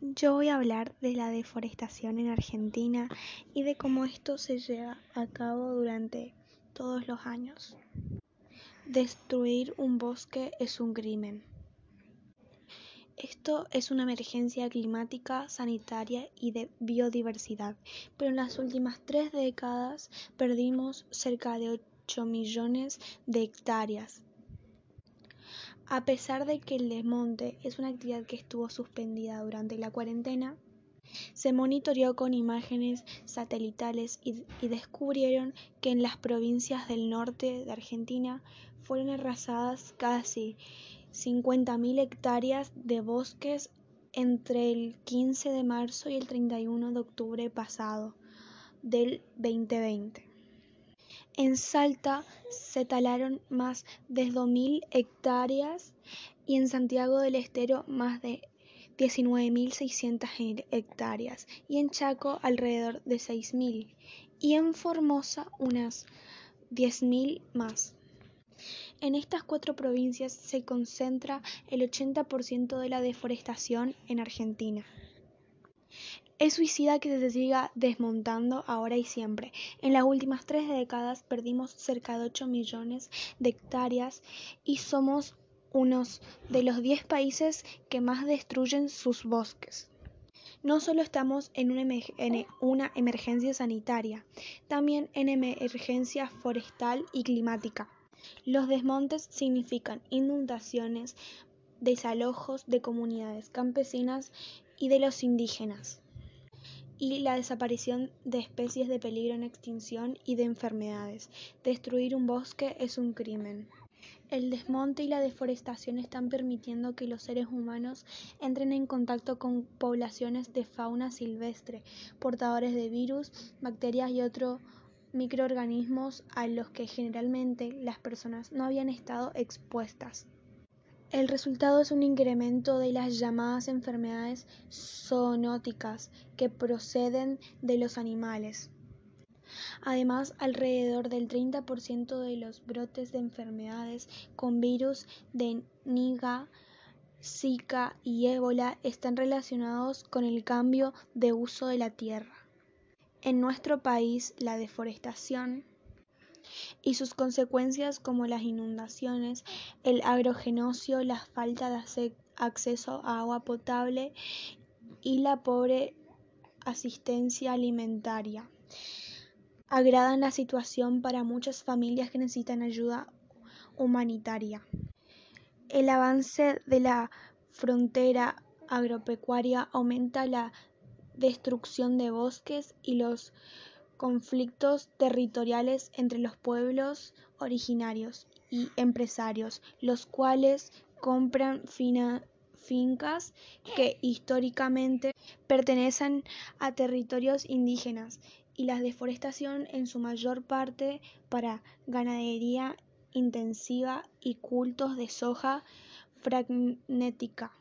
Yo voy a hablar de la deforestación en Argentina y de cómo esto se lleva a cabo durante todos los años. Destruir un bosque es un crimen. Esto es una emergencia climática, sanitaria y de biodiversidad, pero en las últimas tres décadas perdimos cerca de 8 millones de hectáreas a pesar de que el desmonte es una actividad que estuvo suspendida durante la cuarentena, se monitoreó con imágenes satelitales y, descubrieron que en las provincias del norte de Argentina fueron arrasadas casi 50.000 hectáreas de bosques entre el 15 de marzo y el 31 de octubre pasado del 2020. En Salta se talaron más de 2.000 hectáreas y en Santiago del Estero más de 19.600 hectáreas y en Chaco alrededor de 6.000 y en Formosa unas 10.000 más. En estas cuatro provincias se concentra el 80% de la deforestación en Argentina. Es suicida que se siga desmontando ahora y siempre. En las últimas tres décadas perdimos cerca de 8 millones de hectáreas y somos uno de los 10 países que más destruyen sus bosques. No solo estamos en una, en una emergencia sanitaria, también en emergencia forestal y climática. Los desmontes significan inundaciones, desalojos de comunidades campesinas y de los indígenas y la desaparición de especies de peligro en extinción y de enfermedades. Destruir un bosque es un crimen. El desmonte y la deforestación están permitiendo que los seres humanos entren en contacto con poblaciones de fauna silvestre, portadores de virus, bacterias y otros microorganismos a los que generalmente las personas no habían estado expuestas. El resultado es un incremento de las llamadas enfermedades zoonóticas que proceden de los animales. Además, alrededor del 30% de los brotes de enfermedades con virus de Niga, Zika y ébola están relacionados con el cambio de uso de la tierra. En nuestro país, la deforestación y sus consecuencias como las inundaciones, el agrogenocidio, la falta de acceso a agua potable y la pobre asistencia alimentaria. Agradan la situación para muchas familias que necesitan ayuda humanitaria. El avance de la frontera agropecuaria aumenta la destrucción de bosques y los conflictos territoriales entre los pueblos originarios y empresarios, los cuales compran fincas que históricamente pertenecen a territorios indígenas y la deforestación en su mayor parte para ganadería intensiva y cultos de soja fragnética.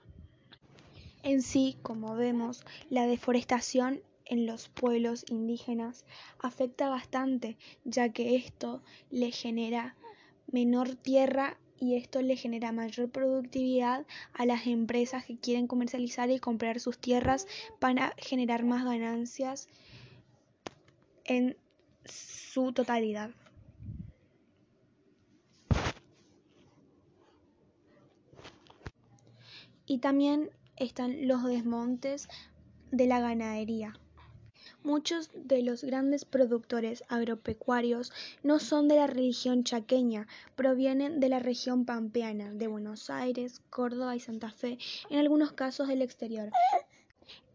En sí, como vemos, la deforestación en los pueblos indígenas afecta bastante, ya que esto le genera menor tierra y esto le genera mayor productividad a las empresas que quieren comercializar y comprar sus tierras para generar más ganancias en su totalidad. Y también están los desmontes de la ganadería. Muchos de los grandes productores agropecuarios no son de la región chaqueña, provienen de la región pampeana, de Buenos Aires, Córdoba y Santa Fe, en algunos casos del exterior.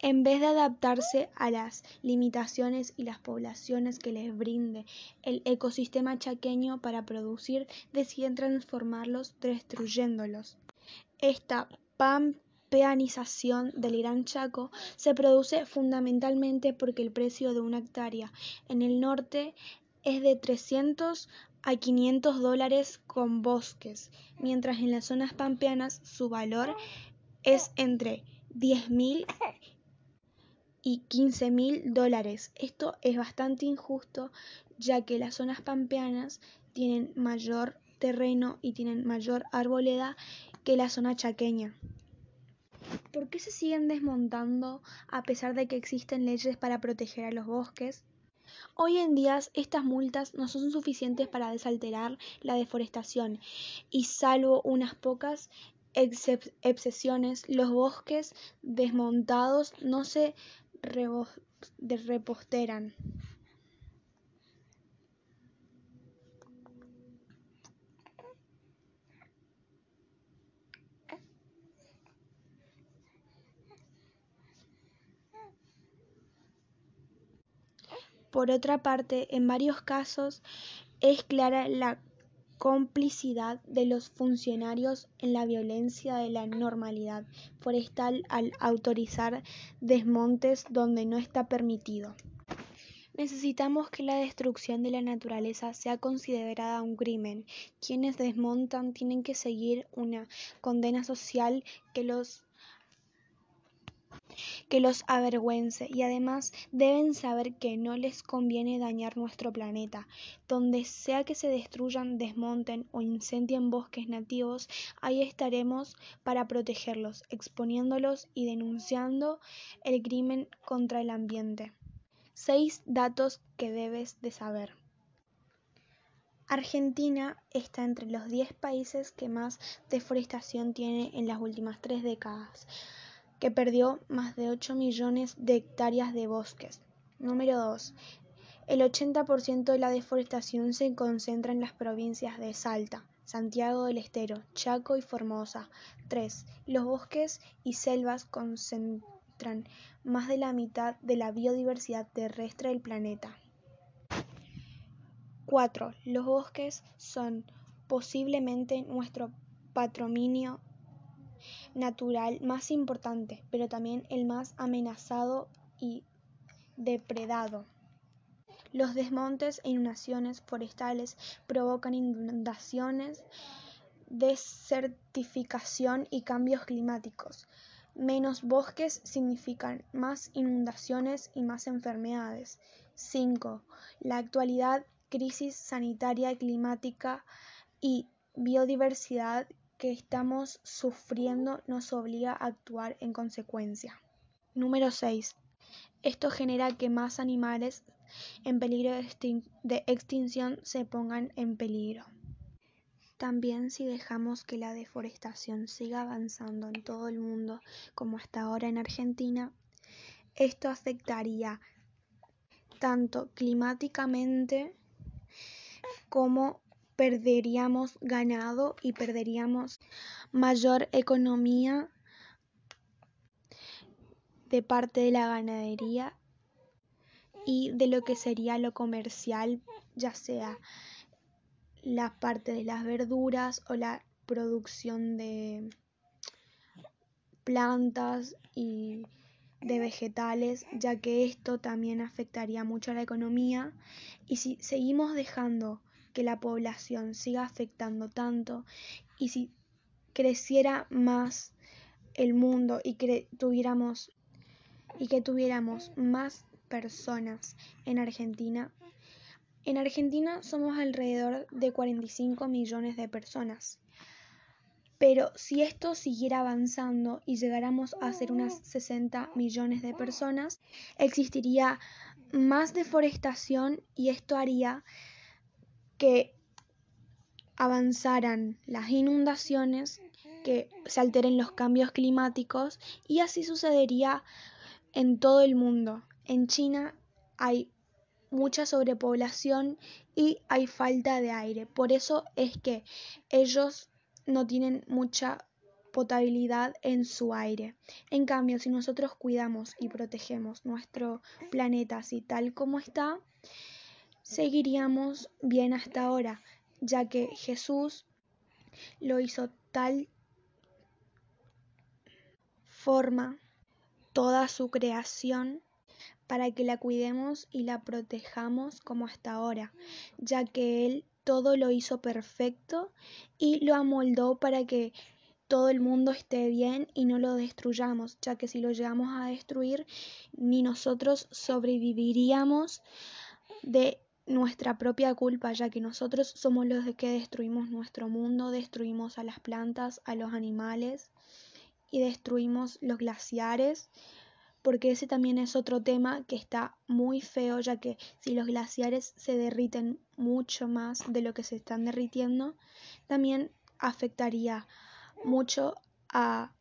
En vez de adaptarse a las limitaciones y las poblaciones que les brinde el ecosistema chaqueño para producir, deciden transformarlos destruyéndolos. Esta pam peanización del Gran Chaco se produce fundamentalmente porque el precio de una hectárea en el norte es de 300 a 500 dólares con bosques, mientras en las zonas pampeanas su valor es entre 10.000 y 15.000 dólares. Esto es bastante injusto ya que las zonas pampeanas tienen mayor terreno y tienen mayor arboleda que la zona chaqueña. ¿Por qué se siguen desmontando a pesar de que existen leyes para proteger a los bosques? Hoy en día estas multas no son suficientes para desalterar la deforestación y salvo unas pocas excepciones, los bosques desmontados no se reposteran. Por otra parte, en varios casos es clara la complicidad de los funcionarios en la violencia de la normalidad forestal al autorizar desmontes donde no está permitido. Necesitamos que la destrucción de la naturaleza sea considerada un crimen. Quienes desmontan tienen que seguir una condena social que los que los avergüence y además deben saber que no les conviene dañar nuestro planeta. Donde sea que se destruyan, desmonten o incendien bosques nativos, ahí estaremos para protegerlos, exponiéndolos y denunciando el crimen contra el ambiente. Seis datos que debes de saber. Argentina está entre los 10 países que más deforestación tiene en las últimas tres décadas que perdió más de 8 millones de hectáreas de bosques. Número 2. El 80% de la deforestación se concentra en las provincias de Salta, Santiago del Estero, Chaco y Formosa. 3. Los bosques y selvas concentran más de la mitad de la biodiversidad terrestre del planeta. 4. Los bosques son posiblemente nuestro patrimonio natural más importante, pero también el más amenazado y depredado. Los desmontes e inundaciones forestales provocan inundaciones, desertificación y cambios climáticos. Menos bosques significan más inundaciones y más enfermedades. 5. La actualidad crisis sanitaria, climática y biodiversidad que estamos sufriendo nos obliga a actuar en consecuencia. Número 6. Esto genera que más animales en peligro de, extinción se pongan en peligro. También si dejamos que la deforestación siga avanzando en todo el mundo como hasta ahora en Argentina, esto afectaría tanto climáticamente como perderíamos ganado y perderíamos mayor economía de parte de la ganadería y de lo que sería lo comercial, ya sea la parte de las verduras o la producción de plantas y de vegetales, ya que esto también afectaría mucho a la economía. Y si seguimos dejando que la población siga afectando tanto y si creciera más el mundo y que tuviéramos y que tuviéramos más personas en Argentina. En Argentina somos alrededor de 45 millones de personas. Pero si esto siguiera avanzando y llegáramos a ser unas 60 millones de personas, existiría más deforestación y esto haría que avanzaran las inundaciones, que se alteren los cambios climáticos y así sucedería en todo el mundo. En China hay mucha sobrepoblación y hay falta de aire. Por eso es que ellos no tienen mucha potabilidad en su aire. En cambio, si nosotros cuidamos y protegemos nuestro planeta así tal como está, seguiríamos bien hasta ahora, ya que Jesús lo hizo tal forma toda su creación para que la cuidemos y la protejamos como hasta ahora, ya que Él todo lo hizo perfecto y lo amoldó para que todo el mundo esté bien y no lo destruyamos, ya que si lo llegamos a destruir, ni nosotros sobreviviríamos de nuestra propia culpa, ya que nosotros somos los que destruimos nuestro mundo, destruimos a las plantas, a los animales y destruimos los glaciares, porque ese también es otro tema que está muy feo, ya que si los glaciares se derriten mucho más de lo que se están derritiendo, también afectaría mucho a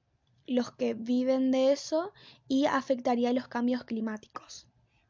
los que viven de eso y afectaría los cambios climáticos.